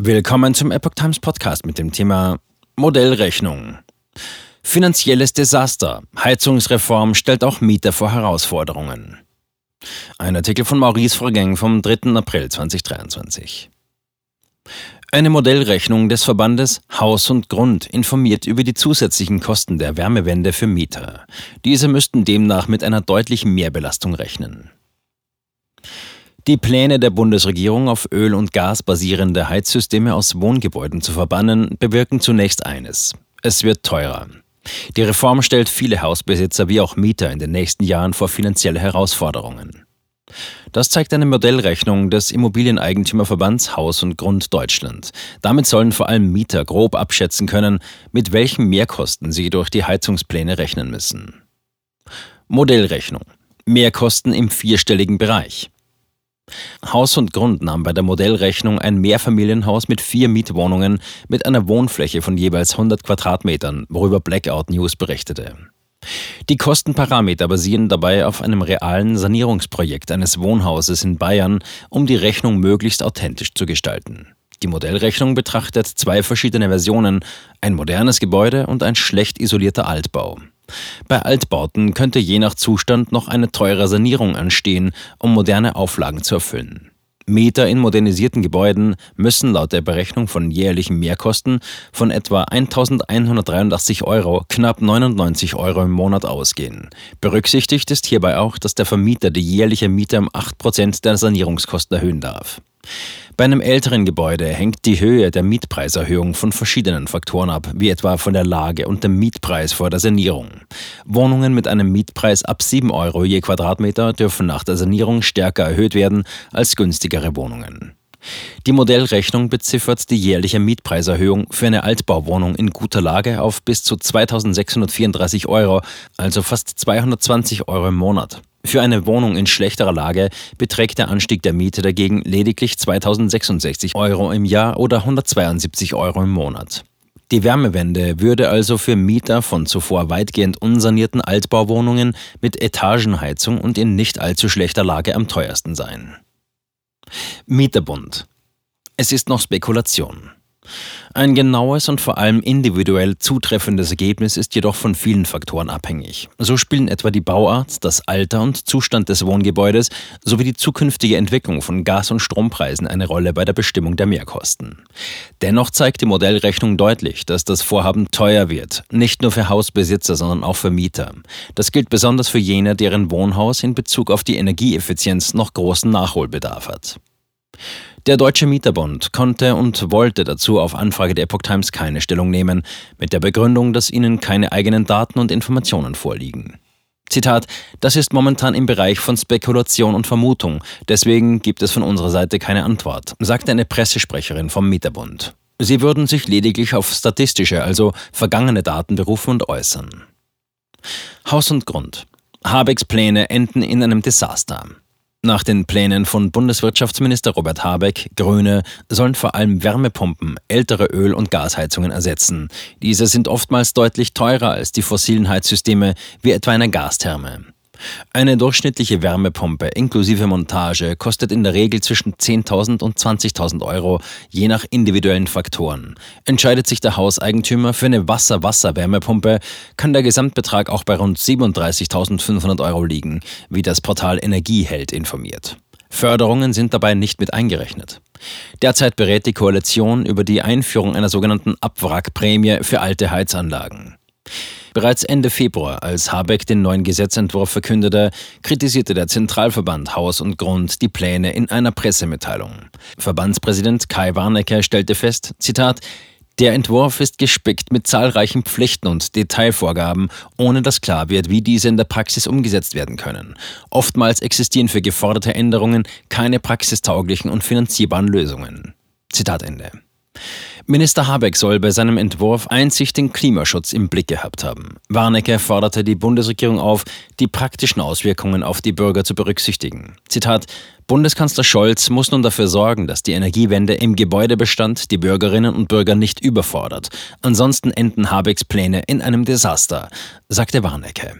Willkommen zum Epoch Times Podcast mit dem Thema Modellrechnung. Finanzielles Desaster. Heizungsreform stellt auch Mieter vor Herausforderungen. Ein Artikel von Maurice Vorgäng vom 3. April 2023. Eine Modellrechnung des Verbandes Haus und Grund informiert über die zusätzlichen Kosten der Wärmewende für Mieter. Diese müssten demnach mit einer deutlichen Mehrbelastung rechnen. Die Pläne der Bundesregierung, auf Öl und Gas basierende Heizsysteme aus Wohngebäuden zu verbannen, bewirken zunächst eines. Es wird teurer. Die Reform stellt viele Hausbesitzer wie auch Mieter in den nächsten Jahren vor finanzielle Herausforderungen. Das zeigt eine Modellrechnung des Immobilieneigentümerverbands Haus und Grund Deutschland. Damit sollen vor allem Mieter grob abschätzen können, mit welchen Mehrkosten sie durch die Heizungspläne rechnen müssen. Modellrechnung. Mehrkosten im vierstelligen Bereich. Haus und Grund nahm bei der Modellrechnung ein Mehrfamilienhaus mit vier Mietwohnungen mit einer Wohnfläche von jeweils 100 Quadratmetern, worüber Blackout News berichtete. Die Kostenparameter basieren dabei auf einem realen Sanierungsprojekt eines Wohnhauses in Bayern, um die Rechnung möglichst authentisch zu gestalten. Die Modellrechnung betrachtet zwei verschiedene Versionen, ein modernes Gebäude und ein schlecht isolierter Altbau. Bei Altbauten könnte je nach Zustand noch eine teure Sanierung anstehen, um moderne Auflagen zu erfüllen. Mieter in modernisierten Gebäuden müssen laut der Berechnung von jährlichen Mehrkosten von etwa 1.183 Euro knapp 99 Euro im Monat ausgehen. Berücksichtigt ist hierbei auch, dass der Vermieter die jährliche Miete um 8% der Sanierungskosten erhöhen darf. Bei einem älteren Gebäude hängt die Höhe der Mietpreiserhöhung von verschiedenen Faktoren ab, wie etwa von der Lage und dem Mietpreis vor der Sanierung. Wohnungen mit einem Mietpreis ab 7 Euro je Quadratmeter dürfen nach der Sanierung stärker erhöht werden als günstigere Wohnungen. Die Modellrechnung beziffert die jährliche Mietpreiserhöhung für eine Altbauwohnung in guter Lage auf bis zu 2634 Euro, also fast 220 Euro im Monat. Für eine Wohnung in schlechterer Lage beträgt der Anstieg der Miete dagegen lediglich 2066 Euro im Jahr oder 172 Euro im Monat. Die Wärmewende würde also für Mieter von zuvor weitgehend unsanierten Altbauwohnungen mit Etagenheizung und in nicht allzu schlechter Lage am teuersten sein. Mieterbund. Es ist noch Spekulation. Ein genaues und vor allem individuell zutreffendes Ergebnis ist jedoch von vielen Faktoren abhängig. So spielen etwa die Bauart, das Alter und Zustand des Wohngebäudes sowie die zukünftige Entwicklung von Gas- und Strompreisen eine Rolle bei der Bestimmung der Mehrkosten. Dennoch zeigt die Modellrechnung deutlich, dass das Vorhaben teuer wird, nicht nur für Hausbesitzer, sondern auch für Mieter. Das gilt besonders für jene, deren Wohnhaus in Bezug auf die Energieeffizienz noch großen Nachholbedarf hat. Der Deutsche Mieterbund konnte und wollte dazu auf Anfrage der Epoch Times keine Stellung nehmen, mit der Begründung, dass ihnen keine eigenen Daten und Informationen vorliegen. Zitat, das ist momentan im Bereich von Spekulation und Vermutung, deswegen gibt es von unserer Seite keine Antwort, sagte eine Pressesprecherin vom Mieterbund. Sie würden sich lediglich auf statistische, also vergangene Daten berufen und äußern. Haus und Grund. Habecks Pläne enden in einem Desaster. Nach den Plänen von Bundeswirtschaftsminister Robert Habeck, Grüne, sollen vor allem Wärmepumpen ältere Öl- und Gasheizungen ersetzen. Diese sind oftmals deutlich teurer als die fossilen Heizsysteme, wie etwa eine Gastherme. Eine durchschnittliche Wärmepumpe inklusive Montage kostet in der Regel zwischen 10.000 und 20.000 Euro, je nach individuellen Faktoren. Entscheidet sich der Hauseigentümer für eine Wasser-Wasser-Wärmepumpe, kann der Gesamtbetrag auch bei rund 37.500 Euro liegen, wie das Portal Energieheld informiert. Förderungen sind dabei nicht mit eingerechnet. Derzeit berät die Koalition über die Einführung einer sogenannten Abwrackprämie für alte Heizanlagen. Bereits Ende Februar, als Habeck den neuen Gesetzentwurf verkündete, kritisierte der Zentralverband Haus und Grund die Pläne in einer Pressemitteilung. Verbandspräsident Kai Warnecke stellte fest, Zitat, der Entwurf ist gespickt mit zahlreichen Pflichten und Detailvorgaben, ohne dass klar wird, wie diese in der Praxis umgesetzt werden können. Oftmals existieren für geforderte Änderungen keine praxistauglichen und finanzierbaren Lösungen. Zitat Ende. Minister Habeck soll bei seinem Entwurf einzig den Klimaschutz im Blick gehabt haben. Warnecke forderte die Bundesregierung auf, die praktischen Auswirkungen auf die Bürger zu berücksichtigen. Zitat Bundeskanzler Scholz muss nun dafür sorgen, dass die Energiewende im Gebäudebestand die Bürgerinnen und Bürger nicht überfordert. Ansonsten enden Habecks Pläne in einem Desaster, sagte Warnecke.